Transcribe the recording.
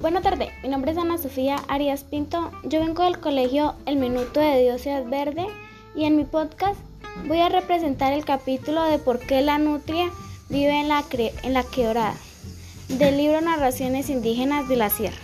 Buenas tardes, mi nombre es Ana Sofía Arias Pinto. Yo vengo del colegio El Minuto de Dioses Verde y en mi podcast voy a representar el capítulo de por qué la nutria vive en la, en la quebrada del libro Narraciones Indígenas de la Sierra.